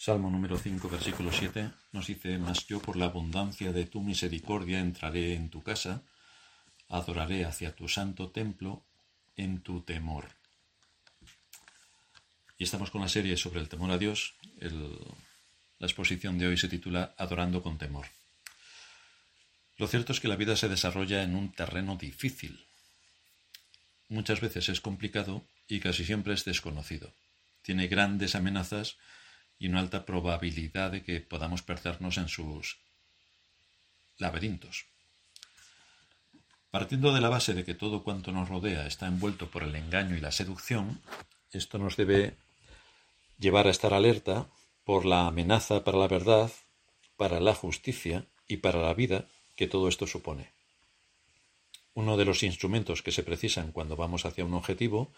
Salmo número 5, versículo 7 nos dice, Mas yo por la abundancia de tu misericordia entraré en tu casa, adoraré hacia tu santo templo en tu temor. Y estamos con la serie sobre el temor a Dios. la exposición de hoy se titula Adorando con temor. Lo cierto es que la vida se desarrolla en un terreno difícil. Muchas veces es complicado y casi siempre es desconocido. Tiene grandes amenazas y una alta probabilidad de que podamos perdernos en sus laberintos. Partiendo de la base de que todo cuanto nos rodea está envuelto por el engaño y la seducción, esto nos debe llevar a estar alerta por la amenaza para la verdad, para la justicia y para la vida que todo esto supone. Uno de los instrumentos que se precisan cuando vamos hacia un objetivo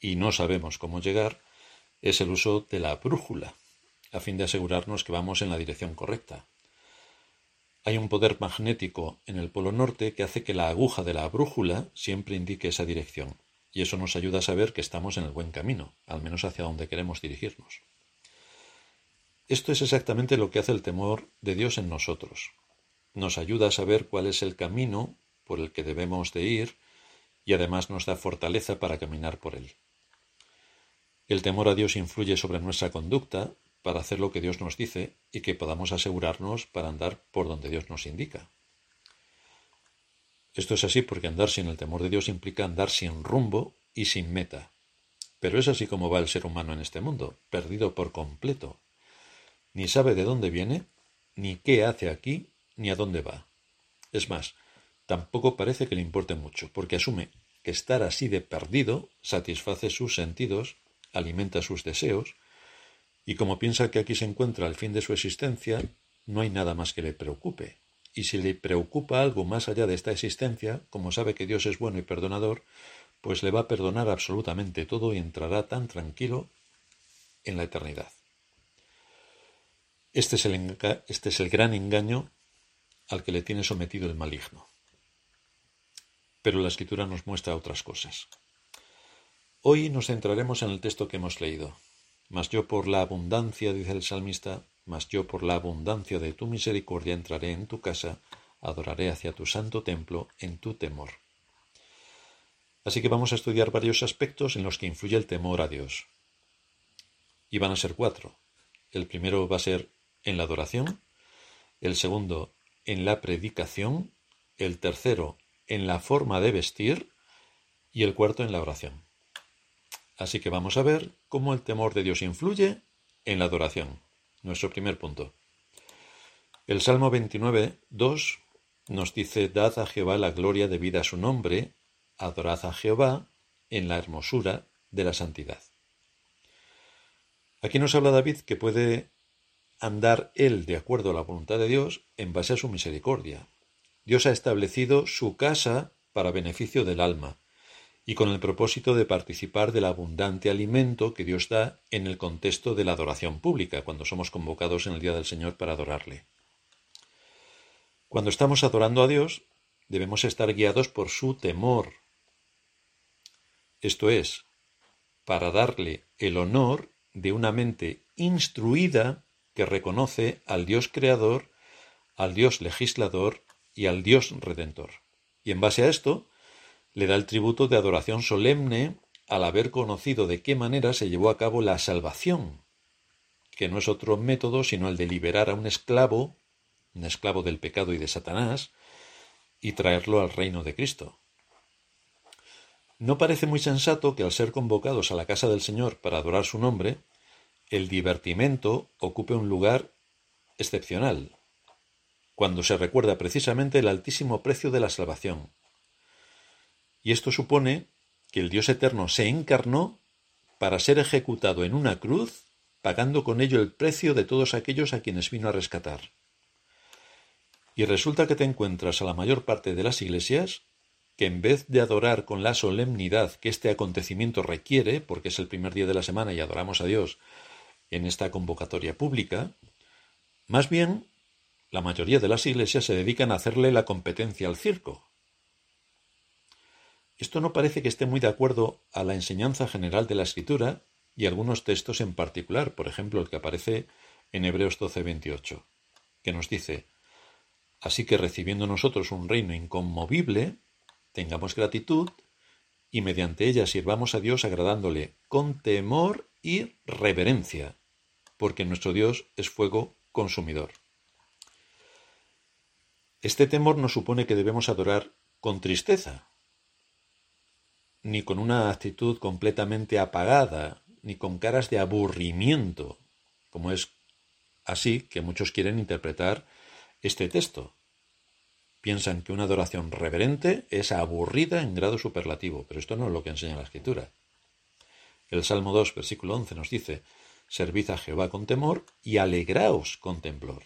y no sabemos cómo llegar es el uso de la brújula, a fin de asegurarnos que vamos en la dirección correcta. Hay un poder magnético en el polo norte que hace que la aguja de la brújula siempre indique esa dirección, y eso nos ayuda a saber que estamos en el buen camino, al menos hacia donde queremos dirigirnos. Esto es exactamente lo que hace el temor de Dios en nosotros. Nos ayuda a saber cuál es el camino por el que debemos de ir y además nos da fortaleza para caminar por él. El temor a Dios influye sobre nuestra conducta para hacer lo que Dios nos dice y que podamos asegurarnos para andar por donde Dios nos indica. Esto es así porque andar sin el temor de Dios implica andar sin rumbo y sin meta. Pero es así como va el ser humano en este mundo, perdido por completo. Ni sabe de dónde viene, ni qué hace aquí, ni a dónde va. Es más, tampoco parece que le importe mucho, porque asume que estar así de perdido satisface sus sentidos, alimenta sus deseos, y como piensa que aquí se encuentra el fin de su existencia, no hay nada más que le preocupe. Y si le preocupa algo más allá de esta existencia, como sabe que Dios es bueno y perdonador, pues le va a perdonar absolutamente todo y entrará tan tranquilo en la eternidad. Este es el, este es el gran engaño al que le tiene sometido el maligno. Pero la escritura nos muestra otras cosas. Hoy nos centraremos en el texto que hemos leído, mas yo por la abundancia, dice el salmista, mas yo por la abundancia de tu misericordia entraré en tu casa, adoraré hacia tu santo templo en tu temor. Así que vamos a estudiar varios aspectos en los que influye el temor a Dios. Y van a ser cuatro. El primero va a ser en la adoración, el segundo en la predicación, el tercero en la forma de vestir y el cuarto en la oración. Así que vamos a ver cómo el temor de Dios influye en la adoración. Nuestro primer punto. El Salmo 29, 2 nos dice, Dad a Jehová la gloria debida a su nombre, adorad a Jehová en la hermosura de la santidad. Aquí nos habla David que puede andar él de acuerdo a la voluntad de Dios en base a su misericordia. Dios ha establecido su casa para beneficio del alma, y con el propósito de participar del abundante alimento que Dios da en el contexto de la adoración pública, cuando somos convocados en el Día del Señor para adorarle. Cuando estamos adorando a Dios, debemos estar guiados por su temor. Esto es, para darle el honor de una mente instruida que reconoce al Dios creador, al Dios legislador y al Dios redentor. Y en base a esto, le da el tributo de adoración solemne al haber conocido de qué manera se llevó a cabo la salvación, que no es otro método sino el de liberar a un esclavo, un esclavo del pecado y de Satanás, y traerlo al reino de Cristo. No parece muy sensato que al ser convocados a la casa del Señor para adorar su nombre, el divertimento ocupe un lugar excepcional, cuando se recuerda precisamente el altísimo precio de la salvación, y esto supone que el Dios eterno se encarnó para ser ejecutado en una cruz, pagando con ello el precio de todos aquellos a quienes vino a rescatar. Y resulta que te encuentras a la mayor parte de las iglesias que en vez de adorar con la solemnidad que este acontecimiento requiere, porque es el primer día de la semana y adoramos a Dios en esta convocatoria pública, más bien la mayoría de las iglesias se dedican a hacerle la competencia al circo, esto no parece que esté muy de acuerdo a la enseñanza general de la escritura y algunos textos en particular, por ejemplo el que aparece en Hebreos 12, 28, que nos dice, Así que recibiendo nosotros un reino inconmovible, tengamos gratitud y mediante ella sirvamos a Dios agradándole con temor y reverencia, porque nuestro Dios es fuego consumidor. Este temor no supone que debemos adorar con tristeza, ni con una actitud completamente apagada, ni con caras de aburrimiento, como es así que muchos quieren interpretar este texto. Piensan que una adoración reverente es aburrida en grado superlativo, pero esto no es lo que enseña la Escritura. El Salmo 2, versículo 11 nos dice, Servid a Jehová con temor y alegraos con temblor.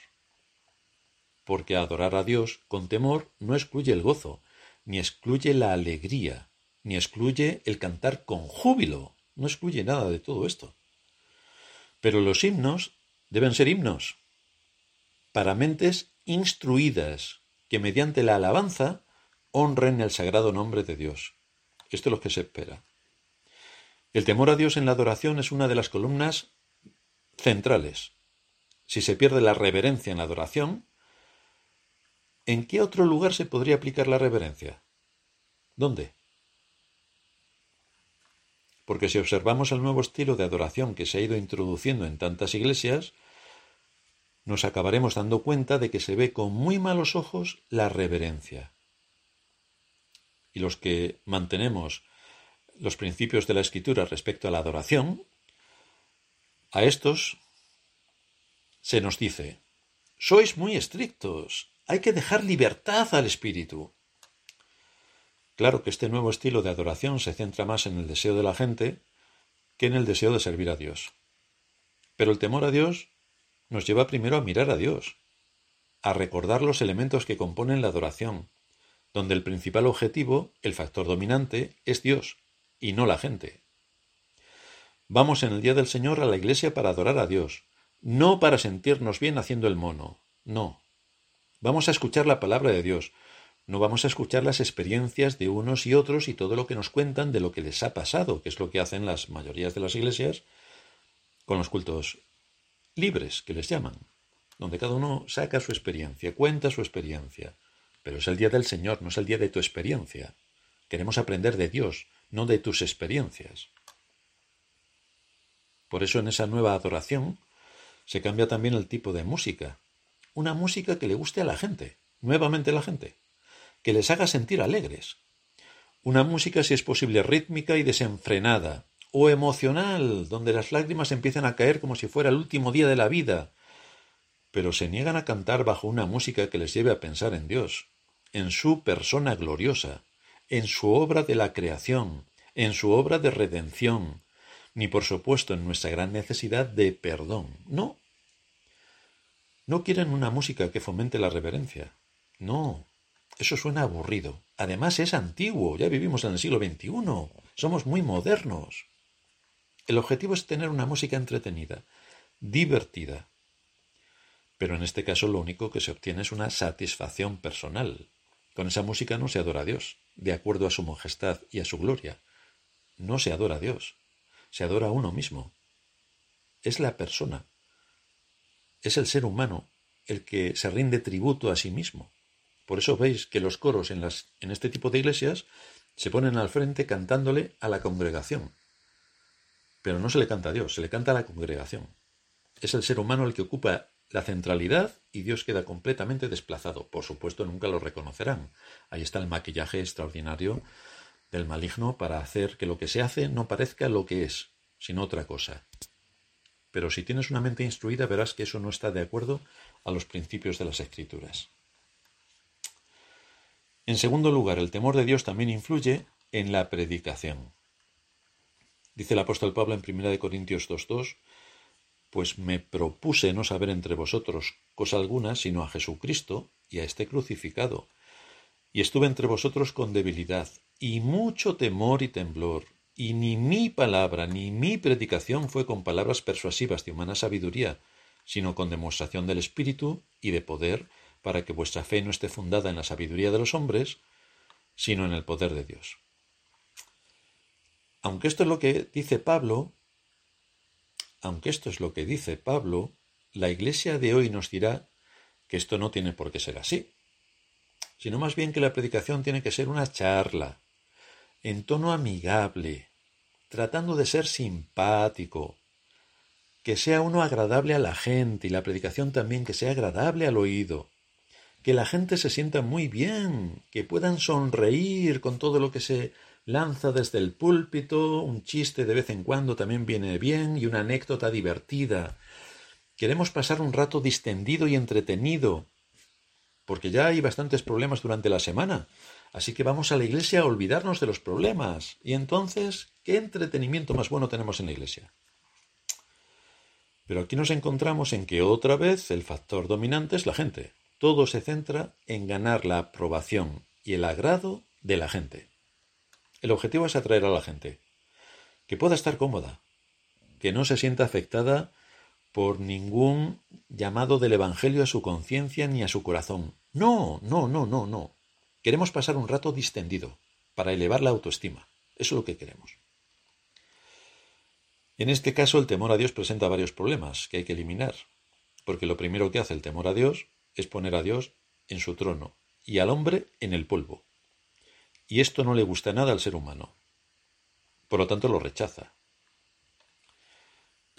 Porque adorar a Dios con temor no excluye el gozo, ni excluye la alegría, ni excluye el cantar con júbilo, no excluye nada de todo esto. Pero los himnos deben ser himnos para mentes instruidas, que mediante la alabanza honren el sagrado nombre de Dios. Esto es lo que se espera. El temor a Dios en la adoración es una de las columnas centrales. Si se pierde la reverencia en la adoración, ¿en qué otro lugar se podría aplicar la reverencia? ¿Dónde? Porque si observamos el nuevo estilo de adoración que se ha ido introduciendo en tantas iglesias, nos acabaremos dando cuenta de que se ve con muy malos ojos la reverencia. Y los que mantenemos los principios de la escritura respecto a la adoración, a estos se nos dice, sois muy estrictos, hay que dejar libertad al espíritu. Claro que este nuevo estilo de adoración se centra más en el deseo de la gente que en el deseo de servir a Dios. Pero el temor a Dios nos lleva primero a mirar a Dios, a recordar los elementos que componen la adoración, donde el principal objetivo, el factor dominante, es Dios y no la gente. Vamos en el día del Señor a la iglesia para adorar a Dios, no para sentirnos bien haciendo el mono, no. Vamos a escuchar la palabra de Dios, no vamos a escuchar las experiencias de unos y otros y todo lo que nos cuentan de lo que les ha pasado, que es lo que hacen las mayorías de las iglesias con los cultos libres, que les llaman, donde cada uno saca su experiencia, cuenta su experiencia. Pero es el día del Señor, no es el día de tu experiencia. Queremos aprender de Dios, no de tus experiencias. Por eso en esa nueva adoración se cambia también el tipo de música. Una música que le guste a la gente, nuevamente a la gente, que les haga sentir alegres. Una música, si es posible, rítmica y desenfrenada, o emocional, donde las lágrimas empiezan a caer como si fuera el último día de la vida, pero se niegan a cantar bajo una música que les lleve a pensar en Dios, en su persona gloriosa, en su obra de la creación, en su obra de redención, ni por supuesto en nuestra gran necesidad de perdón. No. No quieren una música que fomente la reverencia. No. Eso suena aburrido. Además es antiguo. Ya vivimos en el siglo XXI. Somos muy modernos. El objetivo es tener una música entretenida, divertida. Pero en este caso lo único que se obtiene es una satisfacción personal. Con esa música no se adora a Dios, de acuerdo a su majestad y a su gloria. No se adora a Dios, se adora a uno mismo. Es la persona, es el ser humano el que se rinde tributo a sí mismo. Por eso veis que los coros en, este tipo de iglesias se ponen al frente cantándole a la congregación. Pero no se le canta a Dios, se le canta a la congregación. Es el ser humano el que ocupa la centralidad y Dios queda completamente desplazado. Por supuesto, nunca lo reconocerán. Ahí está el maquillaje extraordinario del maligno para hacer que lo que se hace no parezca lo que es, sino otra cosa. Pero si tienes una mente instruida verás que eso no está de acuerdo a los principios de las escrituras. En segundo lugar, el temor de Dios también influye en la predicación. Dice el apóstol Pablo en 1 Corintios 2.2, pues me propuse no saber entre vosotros cosa alguna sino a Jesucristo y a este crucificado. Y estuve entre vosotros con debilidad y mucho temor y temblor, y ni mi palabra ni mi predicación fue con palabras persuasivas de humana sabiduría, sino con demostración del Espíritu y de poder, para que vuestra fe no esté fundada en la sabiduría de los hombres, sino en el poder de Dios. Aunque esto es lo que dice Pablo, aunque esto es lo que dice Pablo, la Iglesia de hoy nos dirá que esto no tiene por qué ser así, sino más bien que la predicación tiene que ser una charla, en tono amigable, tratando de ser simpático, que sea uno agradable a la gente y la predicación también que sea agradable al oído, que la gente se sienta muy bien, que puedan sonreír con todo lo que se lanza desde el púlpito, un chiste de vez en cuando también viene bien y una anécdota divertida. Queremos pasar un rato distendido y entretenido, porque ya hay bastantes problemas durante la semana, así que vamos a la iglesia a olvidarnos de los problemas. Y entonces, ¿qué entretenimiento más bueno tenemos en la iglesia? Pero aquí nos encontramos en que otra vez el factor dominante es la gente. Todo se centra en ganar la aprobación y el agrado de la gente. El objetivo es atraer a la gente, que pueda estar cómoda, que no se sienta afectada por ningún llamado del Evangelio a su conciencia ni a su corazón. No, no, no, no, no. Queremos pasar un rato distendido, para elevar la autoestima. Eso es lo que queremos. En este caso, el temor a Dios presenta varios problemas que hay que eliminar, porque lo primero que hace el temor a Dios es poner a Dios en su trono y al hombre en el polvo. Y esto no le gusta nada al ser humano. Por lo tanto, lo rechaza.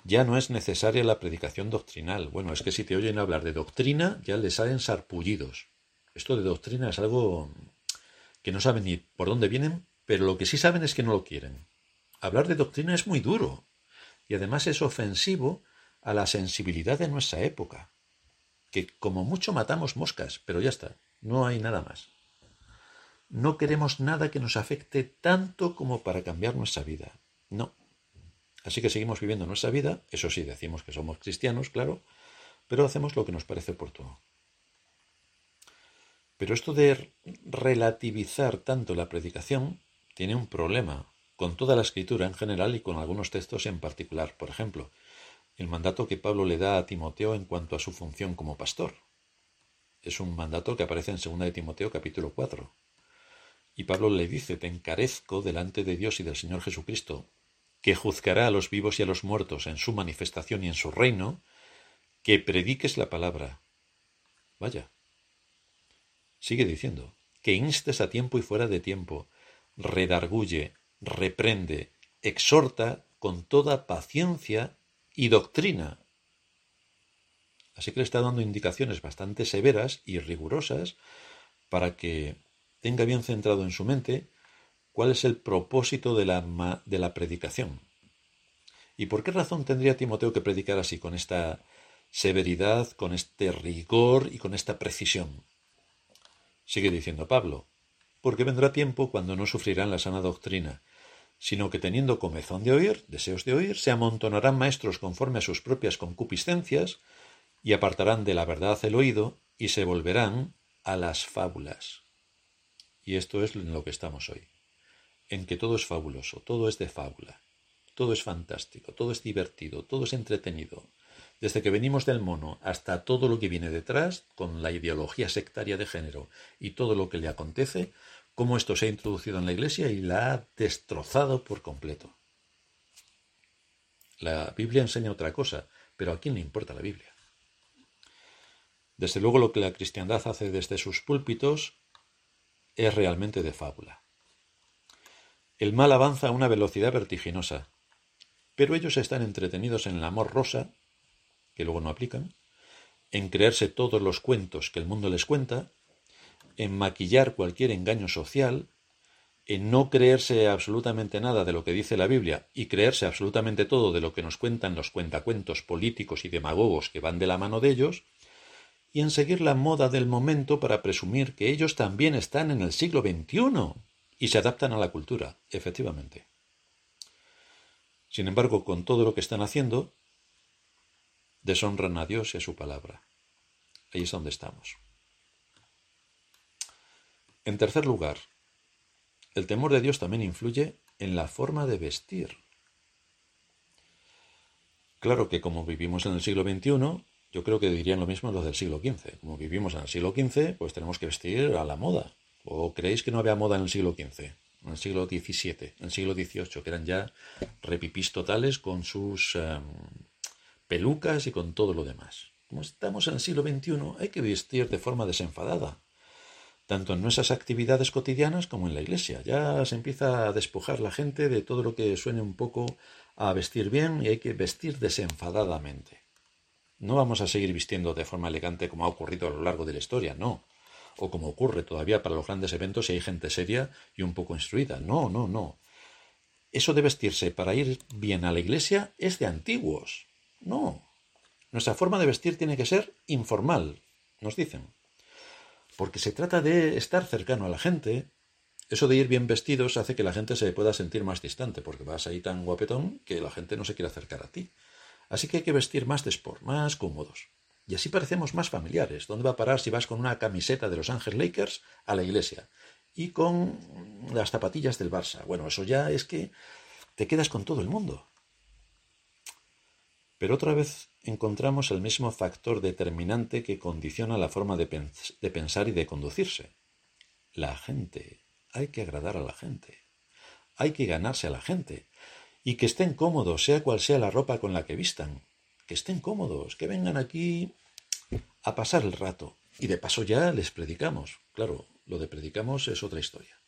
Ya no es necesaria la predicación doctrinal. Bueno, es que si te oyen hablar de doctrina, ya le salen sarpullidos. Esto de doctrina es algo que no saben ni por dónde vienen, pero lo que sí saben es que no lo quieren. Hablar de doctrina es muy duro, y además es ofensivo a la sensibilidad de nuestra época, que como mucho matamos moscas, pero ya está, no hay nada más. No queremos nada que nos afecte tanto como para cambiar nuestra vida. No. Así que seguimos viviendo nuestra vida, eso sí, decimos que somos cristianos, claro, pero hacemos lo que nos parece oportuno. Pero esto de relativizar tanto la predicación tiene un problema, con toda la escritura en general y con algunos textos en particular. Por ejemplo, el mandato que Pablo le da a Timoteo en cuanto a su función como pastor. Es un mandato que aparece en 2 de Timoteo capítulo 4. Y Pablo le dice, te encarezco delante de Dios y del Señor Jesucristo, que juzgará a los vivos y a los muertos en su manifestación y en su reino, que prediques la palabra. Vaya. Sigue diciendo, que instes a tiempo y fuera de tiempo, redarguye, reprende, exhorta con toda paciencia y doctrina. Así que le está dando indicaciones bastante severas y rigurosas para que tenga bien centrado en su mente cuál es el propósito de la, de la predicación. ¿Y por qué razón tendría Timoteo que predicar así, con esta severidad, con este rigor y con esta precisión? Sigue diciendo Pablo, porque vendrá tiempo cuando no sufrirán la sana doctrina, sino que teniendo comezón de oír, deseos de oír, se amontonarán maestros conforme a sus propias concupiscencias, y apartarán de la verdad el oído, y se volverán a las fábulas. Y esto es en lo que estamos hoy, en que todo es fabuloso, todo es de fábula, todo es fantástico, todo es divertido, todo es entretenido, desde que venimos del mono hasta todo lo que viene detrás, con la ideología sectaria de género y todo lo que le acontece, cómo esto se ha introducido en la Iglesia y la ha destrozado por completo. La Biblia enseña otra cosa, pero ¿a quién le importa la Biblia? Desde luego lo que la cristiandad hace desde sus púlpitos es realmente de fábula. El mal avanza a una velocidad vertiginosa, pero ellos están entretenidos en el amor rosa, que luego no aplican, en creerse todos los cuentos que el mundo les cuenta, en maquillar cualquier engaño social, en no creerse absolutamente nada de lo que dice la Biblia y creerse absolutamente todo de lo que nos cuentan los cuentacuentos políticos y demagogos que van de la mano de ellos, y en seguir la moda del momento para presumir que ellos también están en el siglo XXI y se adaptan a la cultura, efectivamente. Sin embargo, con todo lo que están haciendo, deshonran a Dios y a su palabra. Ahí es donde estamos. En tercer lugar, el temor de Dios también influye en la forma de vestir. Claro que como vivimos en el siglo XXI, yo creo que dirían lo mismo los del siglo XV. Como vivimos en el siglo XV, pues tenemos que vestir a la moda. ¿O creéis que no había moda en el siglo XV? En el siglo XVII, en el siglo XVIII, que eran ya repipís totales con sus em, pelucas y con todo lo demás. Como estamos en el siglo XXI, hay que vestir de forma desenfadada, tanto en nuestras actividades cotidianas como en la iglesia. Ya se empieza a despojar la gente de todo lo que suene un poco a vestir bien y hay que vestir desenfadadamente. No vamos a seguir vistiendo de forma elegante como ha ocurrido a lo largo de la historia, no. O como ocurre todavía para los grandes eventos y hay gente seria y un poco instruida. No, no, no. Eso de vestirse para ir bien a la iglesia es de antiguos. No, nuestra forma de vestir tiene que ser informal, nos dicen. Porque se trata de estar cercano a la gente. Eso de ir bien vestidos hace que la gente se pueda sentir más distante, porque vas ahí tan guapetón que la gente no se quiere acercar a ti. Así que hay que vestir más de sport, más cómodos. Y así parecemos más familiares. ¿Dónde va a parar si vas con una camiseta de Los Ángeles Lakers a la iglesia? Y con las zapatillas del Barça. Bueno, eso ya es que te quedas con todo el mundo. Pero otra vez encontramos el mismo factor determinante que condiciona la forma de, pensar y de conducirse. La gente. Hay que agradar a la gente. Hay que ganarse a la gente. Y que estén cómodos, sea cual sea la ropa con la que vistan. Que estén cómodos, que vengan aquí a pasar el rato. Y de paso ya les predicamos. Claro, lo de predicamos es otra historia.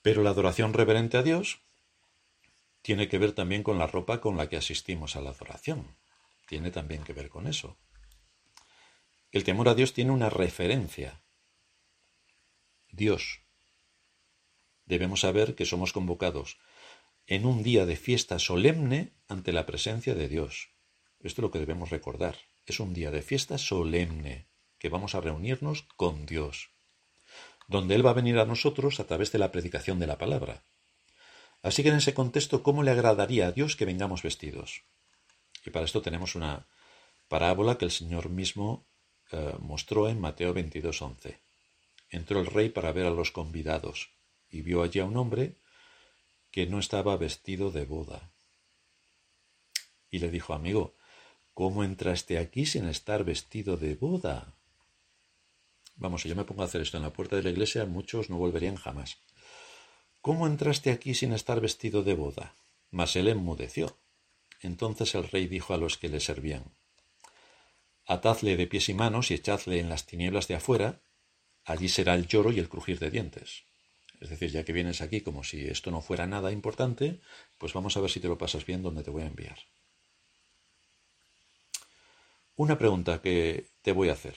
Pero la adoración reverente a Dios tiene que ver también con la ropa con la que asistimos a la adoración. Tiene también que ver con eso. El temor a Dios tiene una referencia. Dios. Debemos saber que somos convocados en un día de fiesta solemne ante la presencia de Dios. Esto es lo que debemos recordar. Es un día de fiesta solemne, que vamos a reunirnos con Dios, donde Él va a venir a nosotros a través de la predicación de la palabra. Así que en ese contexto, ¿cómo le agradaría a Dios que vengamos vestidos? Y para esto tenemos una parábola que el Señor mismo eh, mostró en Mateo 22:11. Entró el rey para ver a los convidados y vio allí a un hombre que no estaba vestido de boda. Y le dijo, amigo, ¿cómo entraste aquí sin estar vestido de boda? Vamos, si yo me pongo a hacer esto en la puerta de la iglesia, muchos no volverían jamás. ¿Cómo entraste aquí sin estar vestido de boda? Mas él enmudeció. Entonces el rey dijo a los que le servían Atadle de pies y manos y echadle en las tinieblas de afuera, allí será el lloro y el crujir de dientes. Es decir, ya que vienes aquí como si esto no fuera nada importante, pues vamos a ver si te lo pasas bien donde te voy a enviar. Una pregunta que te voy a hacer.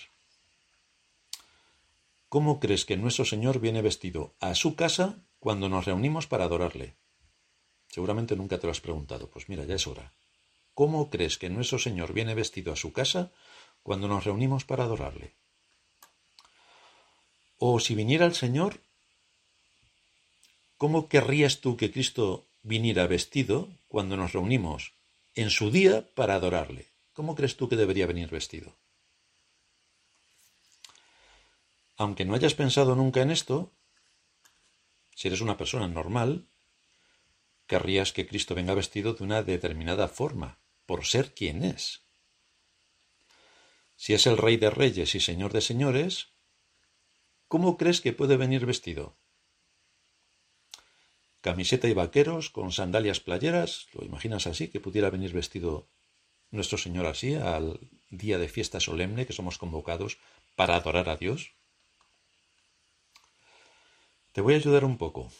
¿Cómo crees que nuestro Señor viene vestido a su casa cuando nos reunimos para adorarle. Seguramente nunca te lo has preguntado. Pues mira, ya es hora. ¿Cómo crees que nuestro Señor viene vestido a su casa cuando nos reunimos para adorarle? O si viniera el Señor, ¿cómo querrías tú que Cristo viniera vestido cuando nos reunimos en su día para adorarle? ¿Cómo crees tú que debería venir vestido? Aunque no hayas pensado nunca en esto, si eres una persona normal, querrías que Cristo venga vestido de una determinada forma, por ser quien es. Si es el Rey de Reyes y Señor de Señores, ¿cómo crees que puede venir vestido? Camiseta y vaqueros con sandalias playeras, ¿lo imaginas así, que pudiera venir vestido nuestro Señor así al día de fiesta solemne que somos convocados para adorar a Dios? Te voy a ayudar un poco,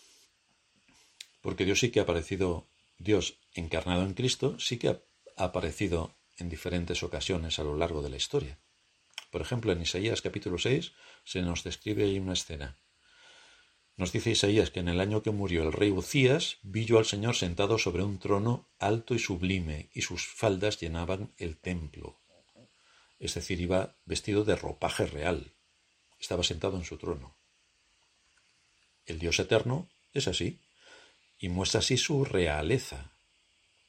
porque Dios sí que ha aparecido, Dios encarnado en Cristo, sí que ha aparecido en diferentes ocasiones a lo largo de la historia. Por ejemplo, en Isaías capítulo 6 se nos describe ahí una escena. Nos dice Isaías que en el año que murió el rey Ucías, vi yo al Señor sentado sobre un trono alto y sublime, y sus faldas llenaban el templo. Es decir, iba vestido de ropaje real. Estaba sentado en su trono. El Dios eterno es así y muestra así su realeza.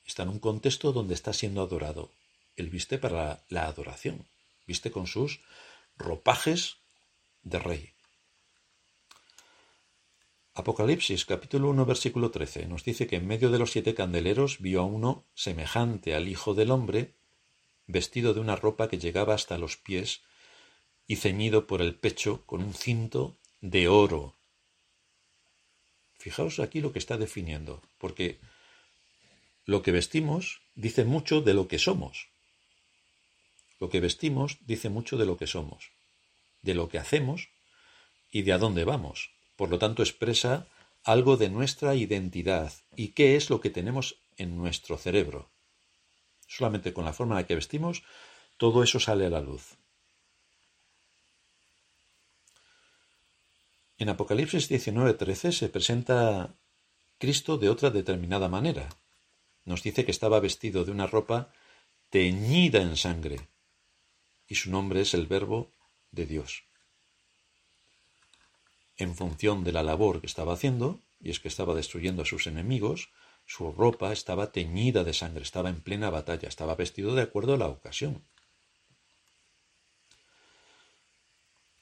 Está en un contexto donde está siendo adorado. Él viste para la adoración, viste con sus ropajes de rey. Apocalipsis capítulo 1 versículo 13 nos dice que en medio de los siete candeleros vio a uno semejante al Hijo del Hombre, vestido de una ropa que llegaba hasta los pies y ceñido por el pecho con un cinto de oro Fijaos aquí lo que está definiendo, porque lo que vestimos dice mucho de lo que somos. Lo que vestimos dice mucho de lo que somos, de lo que hacemos y de a dónde vamos. Por lo tanto, expresa algo de nuestra identidad y qué es lo que tenemos en nuestro cerebro. Solamente con la forma en la que vestimos, todo eso sale a la luz. En Apocalipsis 19:13 se presenta Cristo de otra determinada manera. Nos dice que estaba vestido de una ropa teñida en sangre, y su nombre es el Verbo de Dios. En función de la labor que estaba haciendo, y es que estaba destruyendo a sus enemigos, su ropa estaba teñida de sangre, estaba en plena batalla, estaba vestido de acuerdo a la ocasión.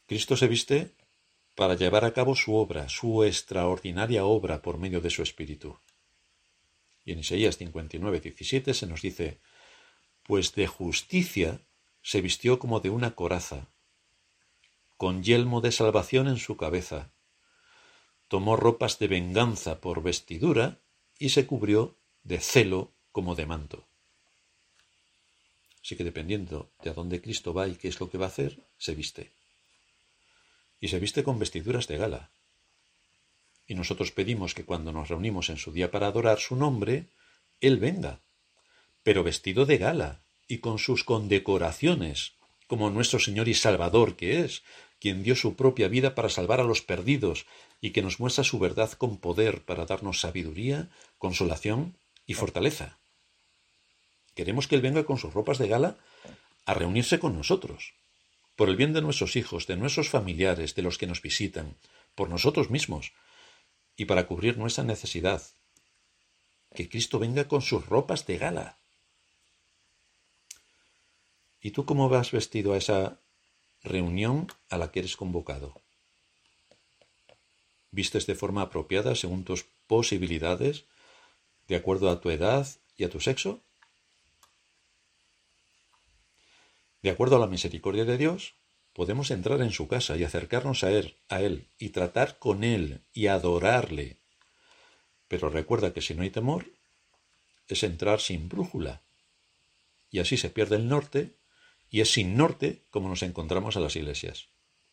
Cristo se viste para llevar a cabo su obra, su extraordinaria obra por medio de su Espíritu. Y en Isaías 59, 17 se nos dice, pues de justicia se vistió como de una coraza, con yelmo de salvación en su cabeza, tomó ropas de venganza por vestidura y se cubrió de celo como de manto. Así que dependiendo de a dónde Cristo va y qué es lo que va a hacer, se viste. Y se viste con vestiduras de gala. Y nosotros pedimos que cuando nos reunimos en su día para adorar su nombre, Él venga, pero vestido de gala y con sus condecoraciones, como nuestro Señor y Salvador que es, quien dio su propia vida para salvar a los perdidos y que nos muestra su verdad con poder para darnos sabiduría, consolación y fortaleza. Queremos que Él venga con sus ropas de gala a reunirse con nosotros, por el bien de nuestros hijos, de nuestros familiares, de los que nos visitan, por nosotros mismos, y para cubrir nuestra necesidad. Que Cristo venga con sus ropas de gala. ¿Y tú cómo vas vestido a esa reunión a la que eres convocado? ¿Vistes de forma apropiada según tus posibilidades, de acuerdo a tu edad y a tu sexo? De acuerdo a la misericordia de Dios, podemos entrar en su casa y acercarnos a él, a él y tratar con él y adorarle. Pero recuerda que si no hay temor, es entrar sin brújula. Y así se pierde el norte, y es sin norte como nos encontramos a las iglesias.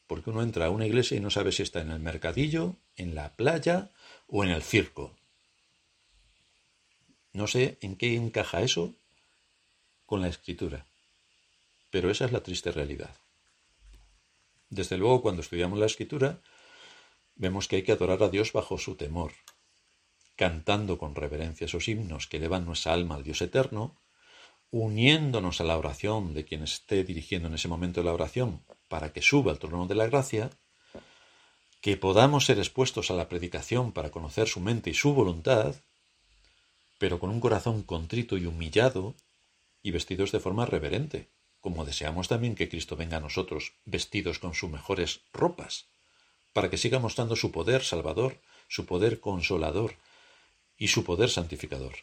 Porque uno entra a una iglesia y no sabe si está en el mercadillo, en la playa o en el circo. No sé en qué encaja eso con la escritura, pero esa es la triste realidad. Desde luego, cuando estudiamos la escritura, vemos que hay que adorar a Dios bajo su temor, cantando con reverencia esos himnos que elevan nuestra alma al Dios eterno, uniéndonos a la oración de quien esté dirigiendo en ese momento la oración para que suba al trono de la gracia, que podamos ser expuestos a la predicación para conocer su mente y su voluntad, pero con un corazón contrito y humillado y vestidos de forma reverente como deseamos también que Cristo venga a nosotros vestidos con sus mejores ropas, para que siga mostrando su poder salvador, su poder consolador y su poder santificador.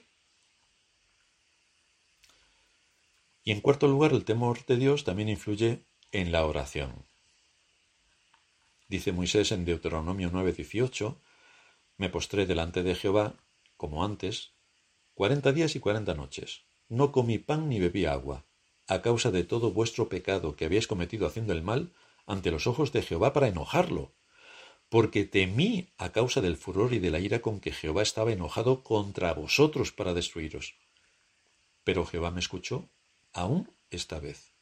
Y en cuarto lugar, el temor de Dios también influye en la oración. Dice Moisés en Deuteronomio 9:18, me postré delante de Jehová, como antes, cuarenta días y cuarenta noches. No comí pan ni bebí agua, a causa de todo vuestro pecado que habéis cometido haciendo el mal ante los ojos de Jehová para enojarlo, porque temí a causa del furor y de la ira con que Jehová estaba enojado contra vosotros para destruiros. Pero Jehová me escuchó aún esta vez.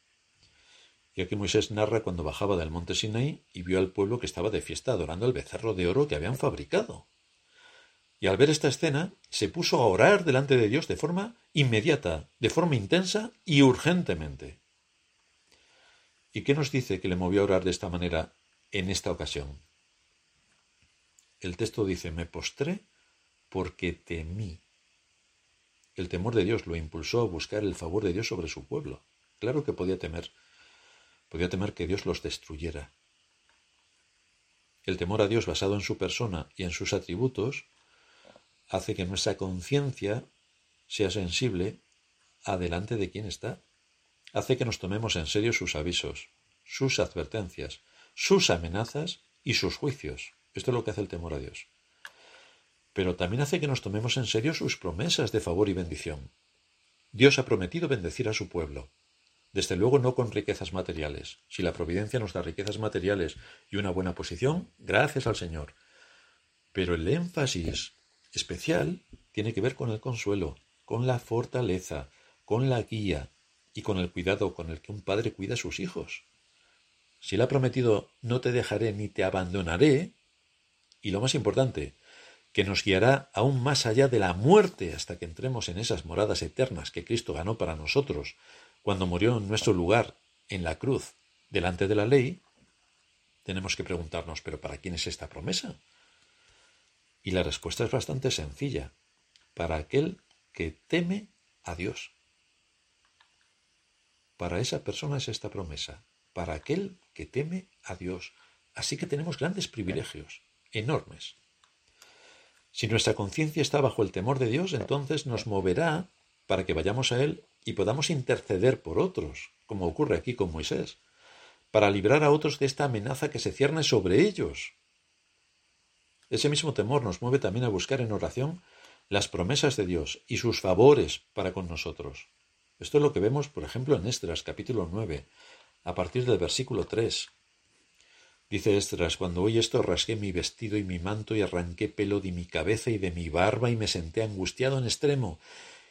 Y aquí Moisés narra cuando bajaba del monte Sinaí y vio al pueblo que estaba de fiesta adorando el becerro de oro que habían fabricado. Y al ver esta escena, se puso a orar delante de Dios de forma inmediata, de forma intensa y urgentemente. ¿Y qué nos dice que le movió a orar de esta manera en esta ocasión? El texto dice, me postré porque temí. El temor de Dios lo impulsó a buscar el favor de Dios sobre su pueblo. Claro que podía temer, podía temer que Dios los destruyera. El temor a Dios basado en su persona y en sus atributos hace que nuestra conciencia sea sensible adelante de quien está. Hace que nos tomemos en serio sus avisos, sus advertencias, sus amenazas y sus juicios. Esto es lo que hace el temor a Dios. pero también hace que nos tomemos en serio sus promesas de favor y bendición. Dios ha prometido bendecir a su pueblo. Desde luego no con riquezas materiales. Si la providencia nos da riquezas materiales y una buena posición, gracias al Señor. Pero el énfasis especial tiene que ver con el consuelo, con la fortaleza, con la guía y con el cuidado con el que un padre cuida a sus hijos. Si Él ha prometido no te dejaré ni te abandonaré, y lo más importante, que nos guiará aún más allá de la muerte hasta que entremos en esas moradas eternas que Cristo ganó para nosotros cuando murió en nuestro lugar en la cruz delante de la ley, tenemos que preguntarnos, ¿pero para quién es esta promesa? Y la respuesta es bastante sencilla, para aquel que teme a Dios. Para esa persona es esta promesa, para aquel que teme a Dios. Así que tenemos grandes privilegios, enormes. Si nuestra conciencia está bajo el temor de Dios, entonces nos moverá para que vayamos a Él y podamos interceder por otros, como ocurre aquí con Moisés, para librar a otros de esta amenaza que se cierne sobre ellos. Ese mismo temor nos mueve también a buscar en oración las promesas de Dios y sus favores para con nosotros. Esto es lo que vemos, por ejemplo, en Estras capítulo 9, a partir del versículo 3. Dice Estras, cuando oí esto rasgué mi vestido y mi manto y arranqué pelo de mi cabeza y de mi barba y me senté angustiado en extremo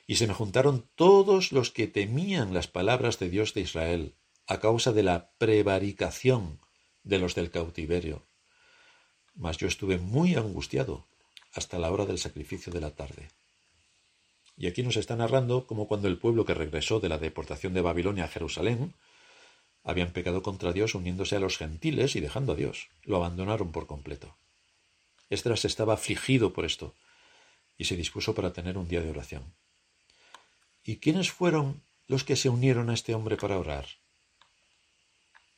y se me juntaron todos los que temían las palabras de Dios de Israel, a causa de la prevaricación de los del cautiverio. Mas yo estuve muy angustiado hasta la hora del sacrificio de la tarde. Y aquí nos está narrando cómo cuando el pueblo que regresó de la deportación de Babilonia a Jerusalén habían pecado contra Dios uniéndose a los gentiles y dejando a Dios. Lo abandonaron por completo. Esdras estaba afligido por esto y se dispuso para tener un día de oración. ¿Y quiénes fueron los que se unieron a este hombre para orar?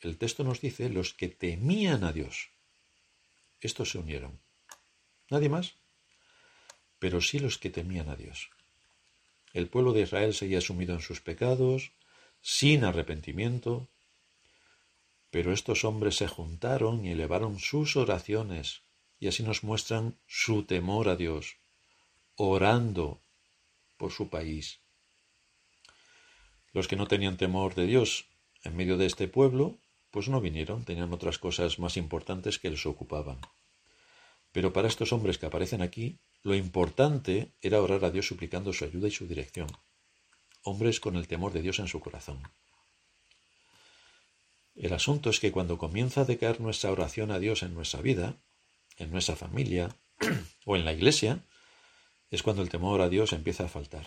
El texto nos dice los que temían a Dios. Estos se unieron. Nadie más. Pero sí los que temían a Dios. El pueblo de Israel seguía sumido en sus pecados, sin arrepentimiento, pero estos hombres se juntaron y elevaron sus oraciones, y así nos muestran su temor a Dios, orando por su país, los que no tenían temor de Dios en medio de este pueblo, pues no vinieron, tenían otras cosas más importantes que les ocupaban. Pero para estos hombres que aparecen aquí, lo importante era orar a Dios suplicando su ayuda y su dirección. Hombres con el temor de Dios en su corazón. El asunto es que cuando comienza a decaer nuestra oración a Dios en nuestra vida, en nuestra familia o en la iglesia, es cuando el temor a Dios empieza a faltar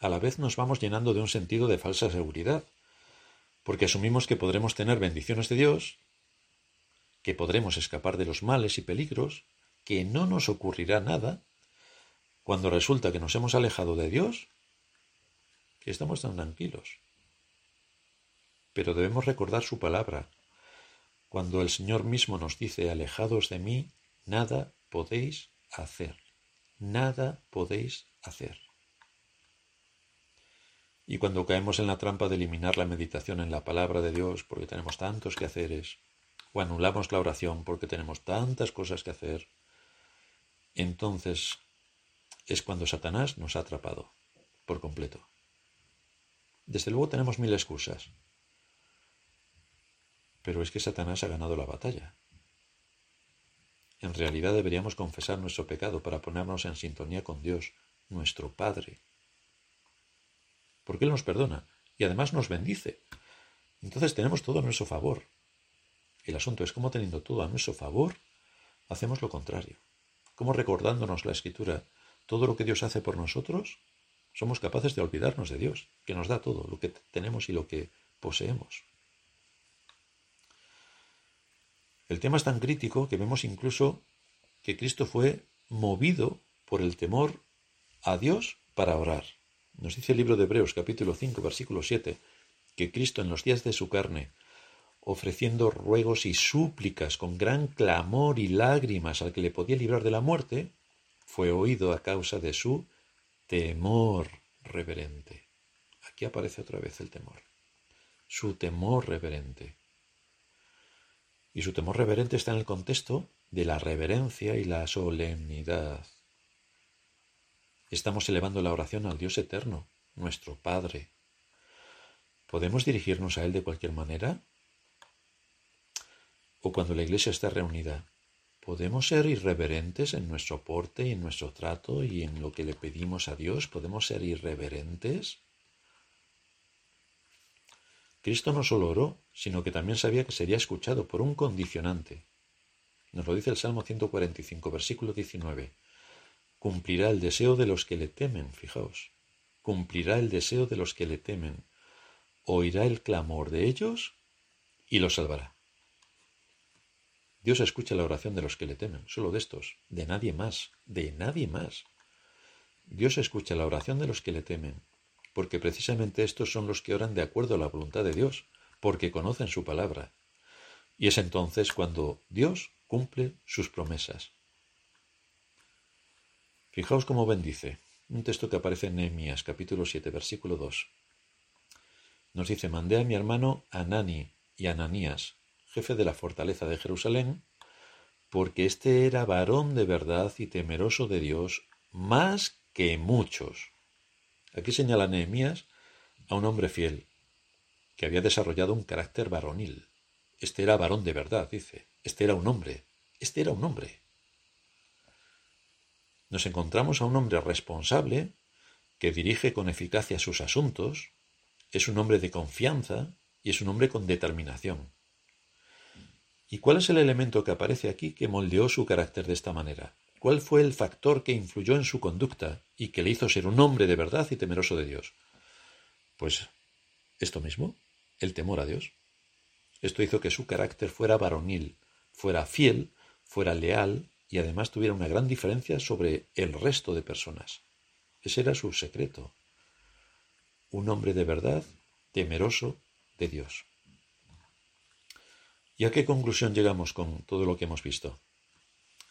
a la vez nos vamos llenando de un sentido de falsa seguridad, porque asumimos que podremos tener bendiciones de Dios, que podremos escapar de los males y peligros, que no nos ocurrirá nada, cuando resulta que nos hemos alejado de Dios, que estamos tan tranquilos. Pero debemos recordar su palabra, cuando el Señor mismo nos dice, alejados de mí, nada podéis hacer, nada podéis hacer. Y cuando caemos en la trampa de eliminar la meditación en la palabra de Dios porque tenemos tantos que quehaceres, o anulamos la oración porque tenemos tantas cosas que hacer, entonces es cuando Satanás nos ha atrapado por completo. Desde luego tenemos mil excusas, pero es que Satanás ha ganado la batalla. En realidad deberíamos confesar nuestro pecado para ponernos en sintonía con Dios, nuestro Padre, porque Él nos perdona y además nos bendice. Entonces tenemos todo a nuestro favor. El asunto es cómo teniendo todo a nuestro favor, hacemos lo contrario. Cómo recordándonos la escritura, todo lo que Dios hace por nosotros, somos capaces de olvidarnos de Dios, que nos da todo, lo que tenemos y lo que poseemos. El tema es tan crítico que vemos incluso que Cristo fue movido por el temor a Dios para orar. Nos dice el libro de Hebreos capítulo 5 versículo 7 que Cristo en los días de su carne, ofreciendo ruegos y súplicas con gran clamor y lágrimas al que le podía librar de la muerte, fue oído a causa de su temor reverente. Aquí aparece otra vez el temor. Su temor reverente. Y su temor reverente está en el contexto de la reverencia y la solemnidad. Estamos elevando la oración al Dios eterno, nuestro Padre. ¿Podemos dirigirnos a Él de cualquier manera? ¿O cuando la Iglesia está reunida, podemos ser irreverentes en nuestro porte y en nuestro trato y en lo que le pedimos a Dios? ¿Podemos ser irreverentes? Cristo no solo oró, sino que también sabía que sería escuchado por un condicionante. Nos lo dice el Salmo 145, versículo 19. Cumplirá el deseo de los que le temen, fijaos. Cumplirá el deseo de los que le temen. Oirá el clamor de ellos y los salvará. Dios escucha la oración de los que le temen, solo de estos, de nadie más, de nadie más. Dios escucha la oración de los que le temen, porque precisamente estos son los que oran de acuerdo a la voluntad de Dios, porque conocen su palabra. Y es entonces cuando Dios cumple sus promesas. Fijaos cómo bendice. Un texto que aparece en Nehemías, capítulo 7, versículo 2. Nos dice, mandé a mi hermano Anani y Ananías, jefe de la fortaleza de Jerusalén, porque éste era varón de verdad y temeroso de Dios más que muchos. Aquí señala Nehemías a un hombre fiel, que había desarrollado un carácter varonil. Este era varón de verdad, dice. Este era un hombre. Este era un hombre. Nos encontramos a un hombre responsable, que dirige con eficacia sus asuntos, es un hombre de confianza y es un hombre con determinación. ¿Y cuál es el elemento que aparece aquí que moldeó su carácter de esta manera? ¿Cuál fue el factor que influyó en su conducta y que le hizo ser un hombre de verdad y temeroso de Dios? Pues esto mismo, el temor a Dios. Esto hizo que su carácter fuera varonil, fuera fiel, fuera leal y además tuviera una gran diferencia sobre el resto de personas. Ese era su secreto. Un hombre de verdad, temeroso de Dios. ¿Y a qué conclusión llegamos con todo lo que hemos visto?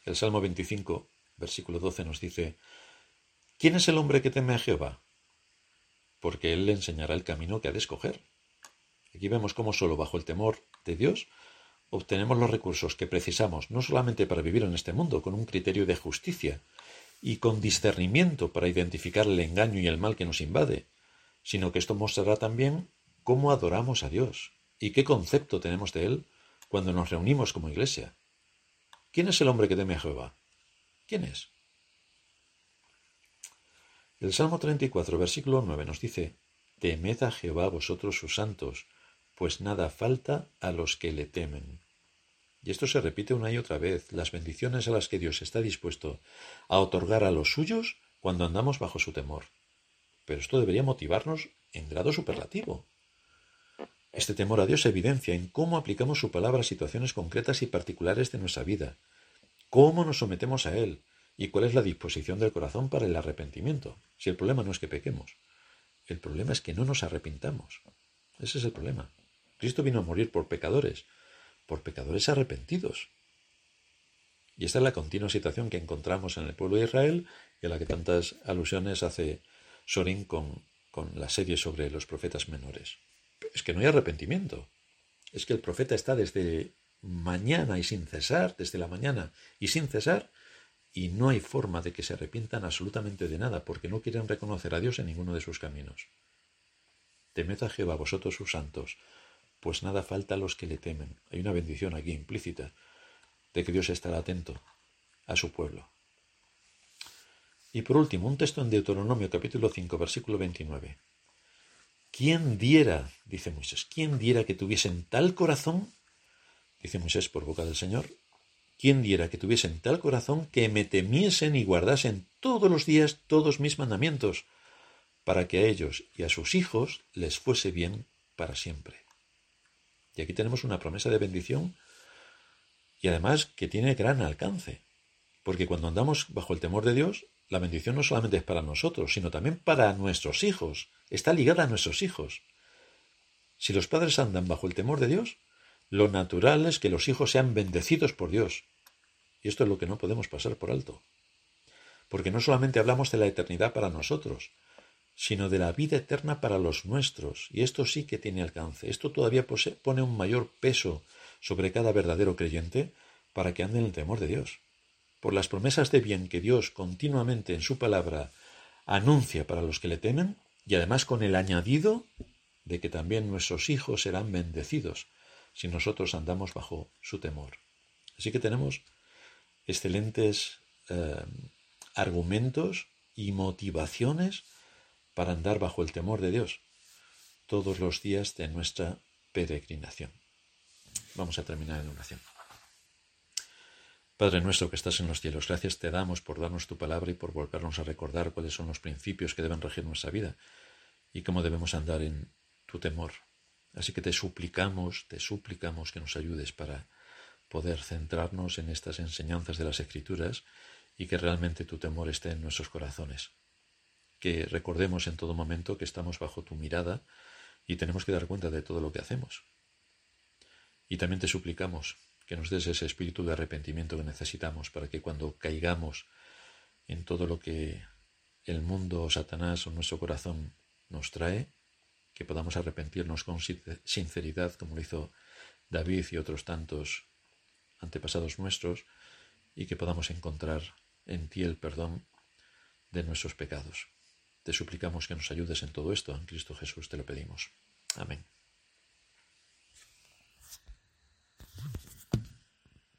El Salmo 25, versículo 12 nos dice, ¿quién es el hombre que teme a Jehová? Porque él le enseñará el camino que ha de escoger. Aquí vemos cómo solo bajo el temor de Dios obtenemos los recursos que precisamos no solamente para vivir en este mundo con un criterio de justicia y con discernimiento para identificar el engaño y el mal que nos invade, sino que esto mostrará también cómo adoramos a Dios y qué concepto tenemos de Él cuando nos reunimos como iglesia. ¿Quién es el hombre que teme a Jehová? ¿Quién es? El Salmo 34, versículo 9 nos dice, Temed a Jehová vosotros sus santos, pues nada falta a los que le temen. Y esto se repite una y otra vez, las bendiciones a las que Dios está dispuesto a otorgar a los suyos cuando andamos bajo su temor. Pero esto debería motivarnos en grado superlativo. Este temor a Dios se evidencia en cómo aplicamos su palabra a situaciones concretas y particulares de nuestra vida, cómo nos sometemos a Él y cuál es la disposición del corazón para el arrepentimiento. Si el problema no es que pequemos, el problema es que no nos arrepintamos. Ese es el problema. Cristo vino a morir por pecadores, por pecadores arrepentidos. Y esta es la continua situación que encontramos en el pueblo de Israel y a la que tantas alusiones hace Sorin con, con la serie sobre los profetas menores es que no hay arrepentimiento. Es que el profeta está desde mañana y sin cesar, desde la mañana y sin cesar, y no hay forma de que se arrepientan absolutamente de nada, porque no quieren reconocer a Dios en ninguno de sus caminos. Temed a Jehová vosotros sus santos, pues nada falta a los que le temen. Hay una bendición aquí implícita de que Dios estará atento a su pueblo. Y por último, un texto en Deuteronomio capítulo 5, versículo 29. ¿Quién diera, dice Moisés, quién diera que tuviesen tal corazón, dice Moisés por boca del Señor, quién diera que tuviesen tal corazón que me temiesen y guardasen todos los días todos mis mandamientos, para que a ellos y a sus hijos les fuese bien para siempre. Y aquí tenemos una promesa de bendición y además que tiene gran alcance, porque cuando andamos bajo el temor de Dios, la bendición no solamente es para nosotros, sino también para nuestros hijos, está ligada a nuestros hijos. Si los padres andan bajo el temor de Dios, lo natural es que los hijos sean bendecidos por Dios. Y esto es lo que no podemos pasar por alto. Porque no solamente hablamos de la eternidad para nosotros, sino de la vida eterna para los nuestros. Y esto sí que tiene alcance. Esto todavía pone un mayor peso sobre cada verdadero creyente para que ande en el temor de Dios. Por las promesas de bien que Dios continuamente en su palabra anuncia para los que le temen, y además con el añadido de que también nuestros hijos serán bendecidos si nosotros andamos bajo su temor. Así que tenemos excelentes eh, argumentos y motivaciones para andar bajo el temor de Dios todos los días de nuestra peregrinación. Vamos a terminar en oración. Padre nuestro que estás en los cielos, gracias te damos por darnos tu palabra y por volvernos a recordar cuáles son los principios que deben regir nuestra vida y cómo debemos andar en tu temor. Así que te suplicamos, te suplicamos que nos ayudes para poder centrarnos en estas enseñanzas de las Escrituras y que realmente tu temor esté en nuestros corazones. Que recordemos en todo momento que estamos bajo tu mirada y tenemos que dar cuenta de todo lo que hacemos. Y también te suplicamos que nos des ese espíritu de arrepentimiento que necesitamos para que cuando caigamos en todo lo que el mundo o Satanás o nuestro corazón nos trae, que podamos arrepentirnos con sinceridad como lo hizo David y otros tantos antepasados nuestros, y que podamos encontrar en ti el perdón de nuestros pecados. Te suplicamos que nos ayudes en todo esto, en Cristo Jesús te lo pedimos. Amén.